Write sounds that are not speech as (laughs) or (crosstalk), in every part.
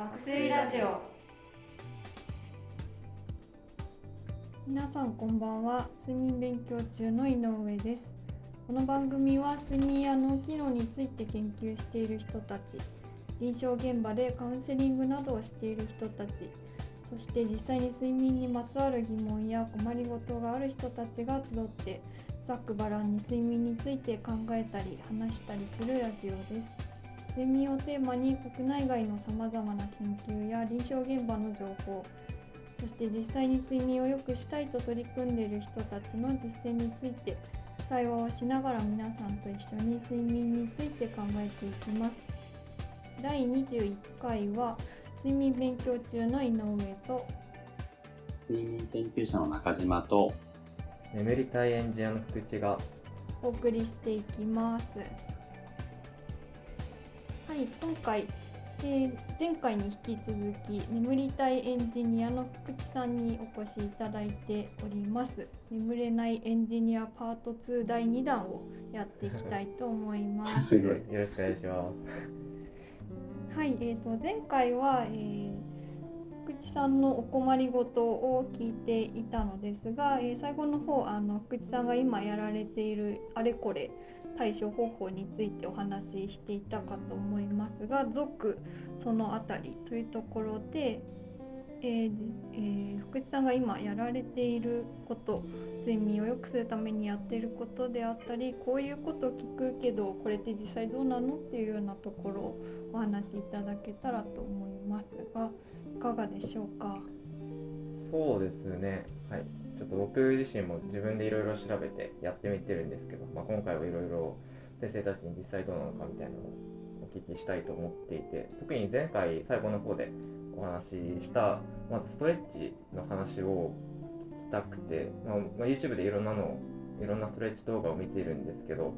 爆睡ラジオ。皆さんこんばんは。睡眠勉強中の井上です。この番組は睡眠や脳機能について研究している人たち臨床現場でカウンセリングなどをしている人たちそして実際に睡眠にまつわる疑問や困りごとがある人たちが集ってざっくばらんに睡眠について考えたり話したりするラジオです。睡眠をテーマに国内外のさまざまな研究や臨床現場の情報そして実際に睡眠を良くしたいと取り組んでいる人たちの実践について対話をしながら皆さんと一緒に睡眠について考えていきます。第21回は睡眠勉強中の井上と睡眠研究者の中島と眠りたいエンジニアの福地がお送りしていきますはい今回、えー前回に引き続き眠りたいエンジニアの福地さんにお越しいただいております。眠れないエンジニアパート2第2弾をやっていきたいと思います。(laughs) すごい。よろしくお願いします。はい、えー、と前回は、えーさんのお困りごとを聞いていたのですが、えー最後の方あの福地さんが今やられているあれこれ対処方法についてお話ししていたかと思いますが続そのあたりというところで、えーえー福地さんが今やられていること睡眠を良くするためにやっていることであったりこういうこと聞くけどこれって実際どうなのっていうようなところをお話しいただけたらと思いますがいかがでしょうか？そうですね。はい。ちょっと僕自身も自分でいろいろ調べてやってみてるんですけど、まあ、今回はいろいろ先生たちに実際どうなのかみたいなのをお聞きしたいと思っていて特に前回最後の方でお話ししたまずストレッチの話を聞きたくて、まあまあ、YouTube でいろんなのいろんなストレッチ動画を見ているんですけど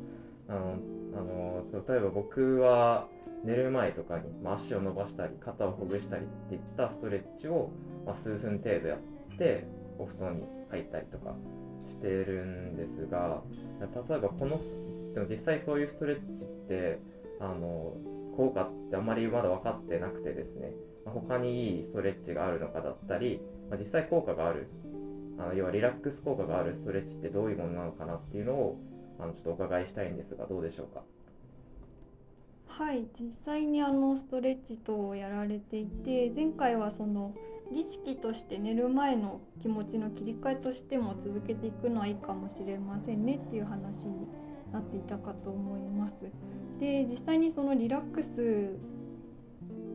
あのあの例えば僕は寝る前とかに、まあ、足を伸ばしたり肩をほぐしたりっていったストレッチを、まあ、数分程度やってお布団に入ったりとかしてるんですが例えばこのでも実際そういうストレッチってあの効果ってあんまりまだ分かってなくてですね、ま他にいいストレッチがあるのかだったり、まあ実際効果があるあの要はリラックス効果があるストレッチってどういうものなのかなっていうのをあのちょっとお伺いしたいんですがどうでしょうか？はい実際にあのストレッチ等をやられていて前回はその儀式として寝る前の気持ちの切り替えとしても続けていくのはいいかもしれませんねっていう話になっていたかと思います。で実際にそのリラックス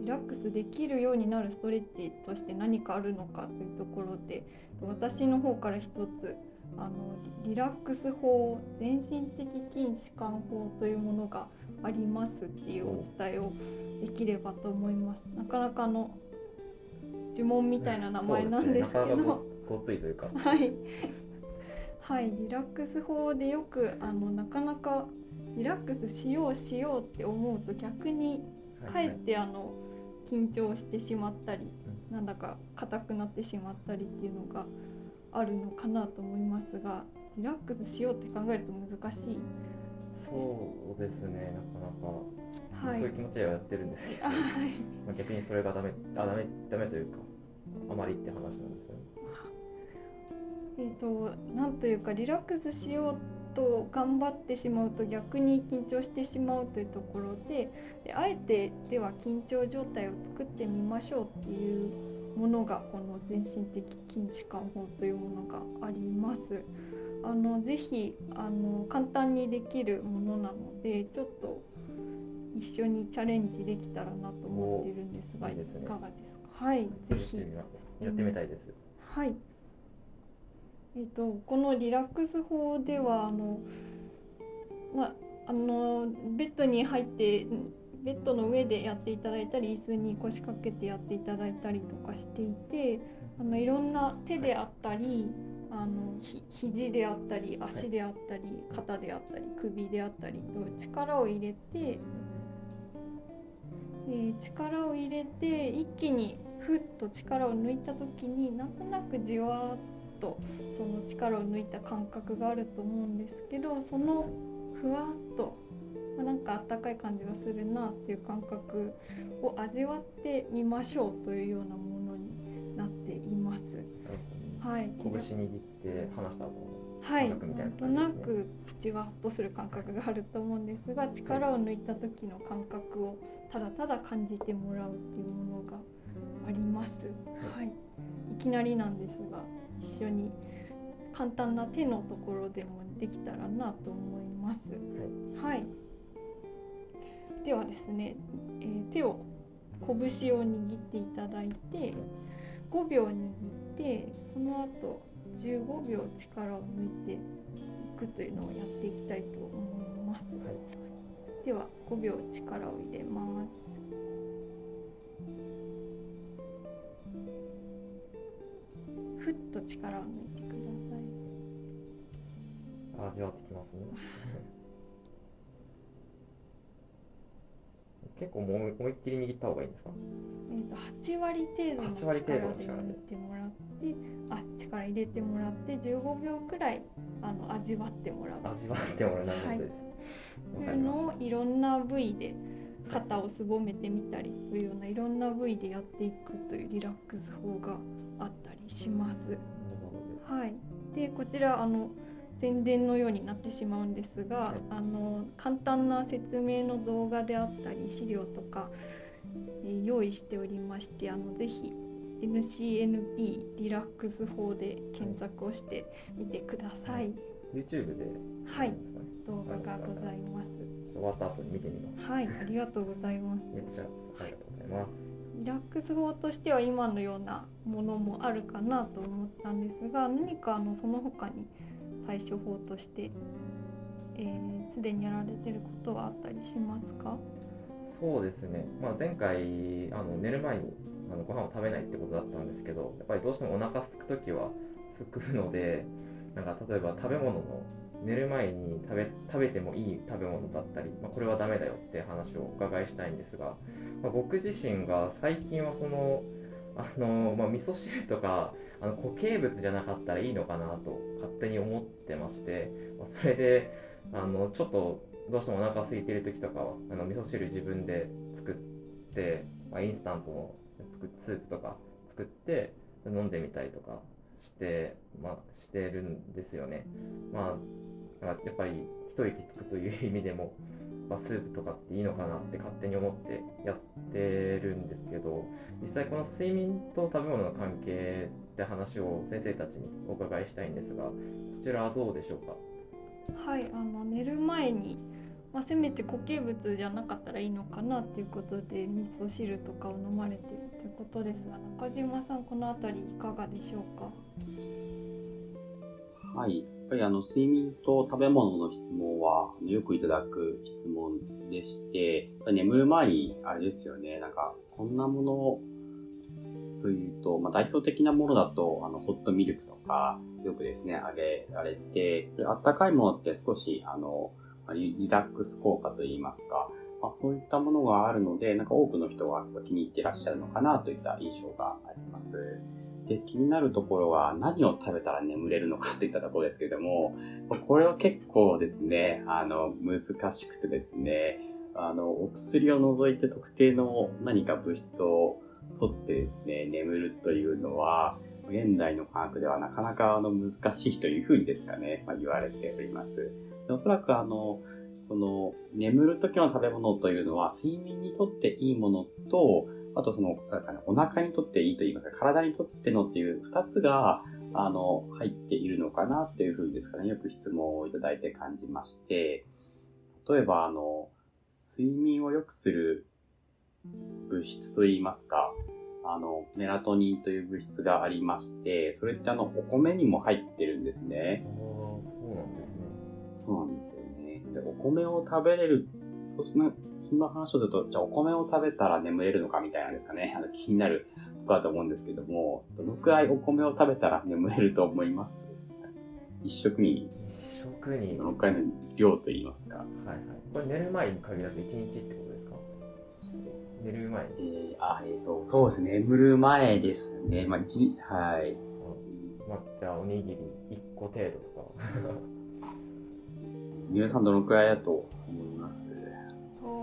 リラックスできるようになるストレッチとして何かあるのかというところで私の方から一つあのリラックス法全身的筋弛緩法というものがありますっていうお伝えをできればと思います。なかなかあの呪文みたいな名前なんですけど、ねごごついというか。はい、はい、リラックス法でよくあのなかなかリラックスしようしようって思うと逆にかえってあの緊張してしまったりなんだか硬くなってしまったりっていうのがあるのかなと思いますがリラックスしようって考えると難しい。そうですね。なかなか、はい。そういう気持ちではやってるんですけど、あはい。まあ、逆にそれがダメあダメダメというかあまりって話なんですよね。えー、となんというかリラックスしようと頑張ってしまうと逆に緊張してしまうというところでであえてでは緊張状態を作ってみましょうっていうものがこの全身的筋弛緩法というものがあります。あのぜひあの簡単にできるものなのでちょっと一緒にチャレンジできたらなと思っているんですがいかがですか？はいぜひ。やってみたいです、はい。えっ、とこのリラックス法ではあのまああのベッドに入ってんベッドの上でやっていただいたり椅子に腰掛けてやっていただいたりとかしていてあのいろんな手であったりあのひ肘であったり足であったり肩であったり首であったりと力を入れて、えー力を入れて一気にふっと力を抜いた時になんとなくじわーっとその力を抜いた感覚があると思うんですけどそのふわっと、なんかかあったかい感じがするなっていう感覚を味わってみましょうというようなものになっています。はい。拳握って話した後のはい、ななんとなくじわっとする感覚があると思うんですが力を抜いた時の感覚をただただ感じてもらうっていうものがあります。はい、いきなりなんですが一緒に簡単な手のところでもできたらなと思います。はい、ではですね、えー手を拳を握っていただいて5秒握ってその後15秒力を抜いていくというのをやっていきたいと思います。はいでは5秒力を入れます。ふっと力を抜いてください。味わってきますね。(laughs) 結構もう思いっきり握った方がいいんですか？えー、と8割程度の8割程度力での力で抜いてもらってあ力入れてもらって15秒くらいあの味わってもらう。味わってもらうなるほどです。とい。うのをいろんな部位で肩をすぼめてみたりというようないろんな部位でやっていくというリラックス法があったりします。はい、でこちらあの宣伝のようになってしまうんですが、はいあの簡単な説明の動画であったり資料とか、えー用意しておりましてあのぜひ NCNP リラックス法で検索をしてみてください。YouTube ではいなんですかね動画がございます。終わった後に見てみます。はい、ありがとうございます。めっちゃありがとうございます。リラックス法としては今のようなものもあるかなと思ったんですが何かあのその他に対処法としてえー、にやられてることはあったりしますか？そうですね、まあ、前回あの寝る前にあのご飯を食べないってことだったんですけどやっぱりどうしてもお腹空く時は空くのでなんか例えば食べ物の寝る前に食べ食べてもいい食べ物だったり、まあ、これはダメだよって話をお伺いしたいんですが、まあ、僕自身が最近はそのあの、まあ、味噌汁とかあの固形物じゃなかったらいいのかなと勝手に思ってまして、まあ、それであのちょっとどうしてもお腹空いてる時とかはあの味噌汁自分で作って、まあ、インスタントのスープとか作って飲んでみたりとかして、まあ、してるんですよね。まあ、やっぱり一息つくという意味でも、まあ、スープとかっていいのかなって勝手に思ってやってるんですけど実際この睡眠と食べ物の関係って話を先生たちにお伺いしたいんですがこちらはどうでしょうか？はいあの寝る前に、まあ、せめて固形物じゃなかったらいいのかなっていうことで味噌汁とかを飲まれてるということですが中島さんこの辺りいかがでしょうか？はい。やっぱりあの、睡眠と食べ物の質問は、よくいただく質問でして、眠る前に、あれですよね、なんか、こんなものというと、まあ、代表的なものだと、あの、ホットミルクとか、よくですね、あげられて、あったかいものって少し、あの、リリラックス効果といいますか、まあ、そういったものがあるので、なんか多くの人が気に入ってらっしゃるのかなといった印象があります。で、気になるところは何を食べたら眠れるのかといったところですけども、これは結構ですね、あの、難しくてですね、あの、お薬を除いて特定の何か物質を取ってですね、眠るというのは、現代の科学ではなかなかあの難しいというふうにですかね、まあ、言われております。でおそらくあの、この眠る時の食べ物というのは睡眠にとっていいものと、あとその、お腹にとっていいと言いますか、体にとってのという二つが、あの、入っているのかなというふうにですかね、よく質問をいただいて感じまして、例えばあの、睡眠を良くする物質といいますか、あの、メラトニンという物質がありまして、それってあの、お米にも入ってるんですね。そうなんですねそうなんですよね。で、お米を食べれる、そうそんな、そんな話をすると、じゃあお米を食べたら眠れるのかみたいなんですかね。(laughs) あの気になるところだと思うんですけども、どのくらいお米を食べたら眠れると思います？一食に一食にどのくらいの量と言いますか。はいはい。これ寝る前に限らず1日ってことですか？寝る前に。えー、あ、えっ、と、そうですね。眠る前ですね。まあ、一日、はい。まあ、じゃあおにぎり1個程度とか。(laughs) 皆さんどのくらいだと思います？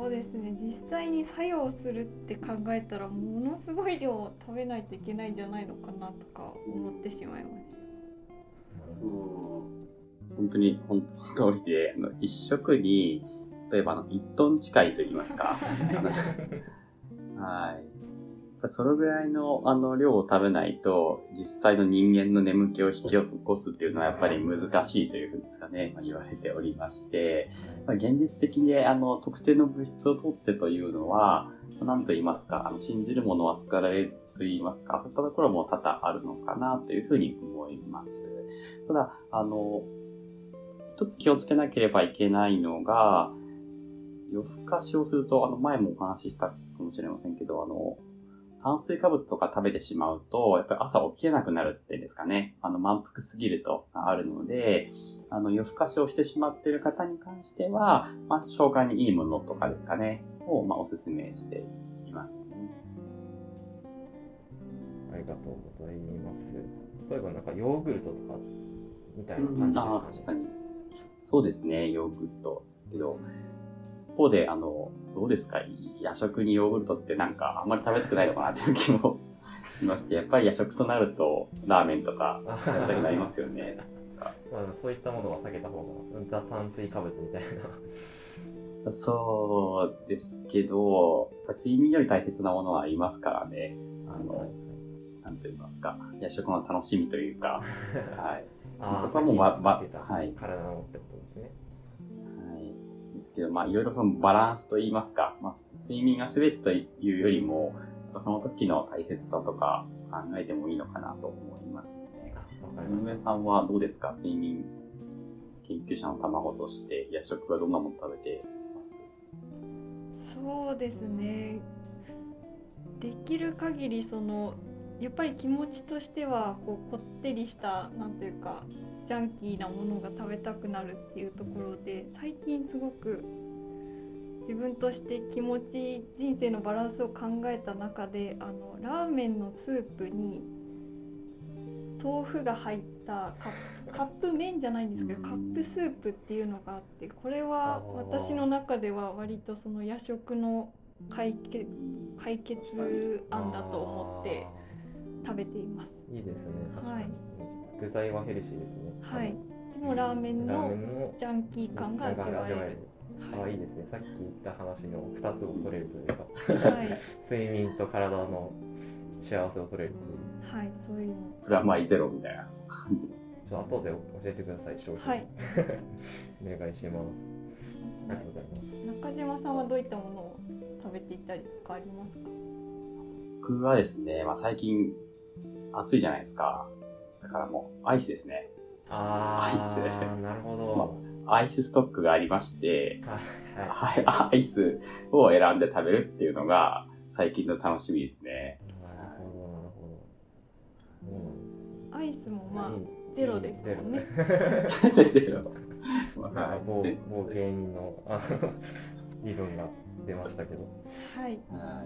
そうですね。実際に作用するって考えたらものすごい量食べないといけないんじゃないのかなとか思ってしまいました。そう。本当に本当の通りであの一食に例えばあの1トン近いと言いますか。(laughs) はいそのぐらいのあの量を食べないと、実際の人間の眠気を引き起こすっていうのはやっぱり難しいというふうですかね、まあ、言われておりまして、まあ、現実的にあの特定の物質を取ってというのは、何と言いますか、あの信じる者は救われると言いますか、そういったところも多々あるのかなというふうに思います。ただ、あの、一つ気をつけなければいけないのが、夜更かしをすると、あの前もお話ししたかもしれませんけど、あの、炭水化物とか食べてしまうと、やっぱり朝起きれなくなるっていうんですかね。あの、満腹すぎるとあるので、あの、夜更かしをしてしまっている方に関しては、まあ、消化にいいものとかですかね、を、まあ、おすすめしていますね。ありがとうございます。例えばなんかヨーグルトとかみたいなうん、感じああ、ですかね。確かに。そうですね、ヨーグルトですけど、一方で、あの、どうですか？夜食にヨーグルトってなんかあんまり食べたくないのかなっていう気も (laughs) しまして、やっぱり夜食となるとラーメンとか食べたくなりますよね。(laughs) まあ、そういったものは避けた方が、ザ炭水化物みたいな。そうですけど、やっぱり睡眠より大切なものはありますからね。あの、なんと言いますか、夜食の楽しみというか、(laughs) はい。そこはもうばばさっき言ってたはい体のってことですね。ですけど、まあ、いろいろそのバランスと言いますか、まあ、睡眠が全てというよりも、その時の大切さとか考えてもいいのかなと思いますね。井上さんはどうですか？睡眠研究者の卵として夜食はどんなもの食べてます？そうですね。できる限りそのやっぱり気持ちとしてはこうこってりしたなんというかジャンキーなものが食べたくなるっていうところで最近すごく自分として気持ち人生のバランスを考えた中であのラーメンのスープに豆腐が入ったカップカップ麺じゃないんですけどうん。カップスープっていうのがあってこれは私の中では割とその夜食の解決解決案だと具材はヘルシーですね。はい。でもラーメンラーのメンのジャンキー感が味わえる。ああ、いいですね。さっき言った話の2つを取れるというか、はい、(laughs) 睡眠と体の幸せを取れるという。はい、そういうの。プラマイゼロみたいな感じの。ちょっと後で教えてください、商品。はい。(laughs) お願いします。ありがとうございます。中島さんはどういったものを食べていたりとかありますか？僕はですね、まあ、最近暑いじゃないですか。だからもうアイスですね。あアイスー、なるほど。アイスストックがありまして、はい。はい、アイスを選んで食べるっていうのが最近の楽しみですね。なるほど、なるほど。アイスもうん。まあゼロですもんね。先生のまあ、某全某芸人の (laughs) 理論が出ましたけど。はい。は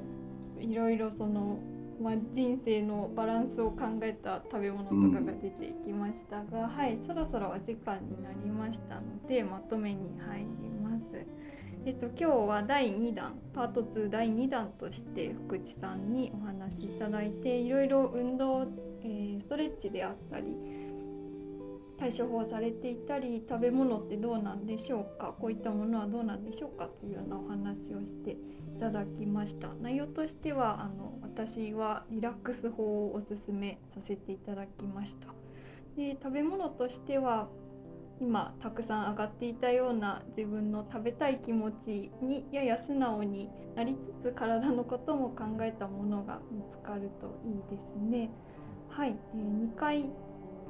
いろいろその、まあ、人生のバランスを考えた食べ物とかが出ていきましたが、はいそろそろお時間になりましたのでまとめに入ります。えっと、今日は第2弾パート2第2弾として福地さんにお話しいただいていろいろ運動、えーストレッチであったり対処法されていたり食べ物ってどうなんでしょうかこういったものはどうなんでしょうかというようなお話をしていただきました。内容としてはあの私はリラックス法をおすすめさせていただきました。で食べ物としては今たくさん上がっていたような自分の食べたい気持ちにやや素直になりつつ体のことも考えたものが見つかるといいですね。はい、え2回、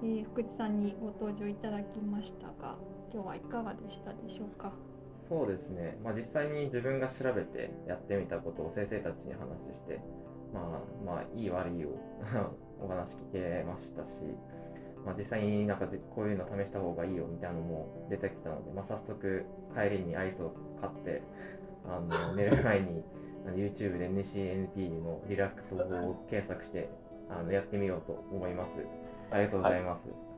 えー福地さんにご登場いただきましたが今日はいかがでしたでしょうか？そうですね、まあ、実際に自分が調べてやってみたことを先生たちに話して、まあ、まあ、いい悪いを (laughs) お話聞けましたし、まあ、実際になんかぜこういうの試した方がいいよみたいなのも出てきたので、まあ、早速帰りにアイスを買ってあの (laughs) 寝る前に YouTube で NCNT のリラックス法を検索してあのやってみようと思います。ありがとうございます。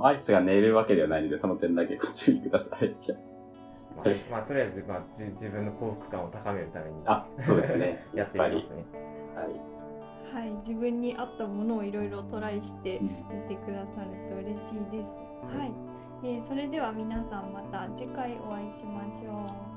アイスが寝れるわけではないので、その点だけご注意ください。まあ、まあとりあえず、まあ、じ自分の幸福感を高めるためにあ、そうですね。(laughs) やってみますね。はい。はい、自分に合ったものをいろいろトライしてうんみてくださると嬉しいです。はい、えーそれでは皆さんまた次回お会いしましょう。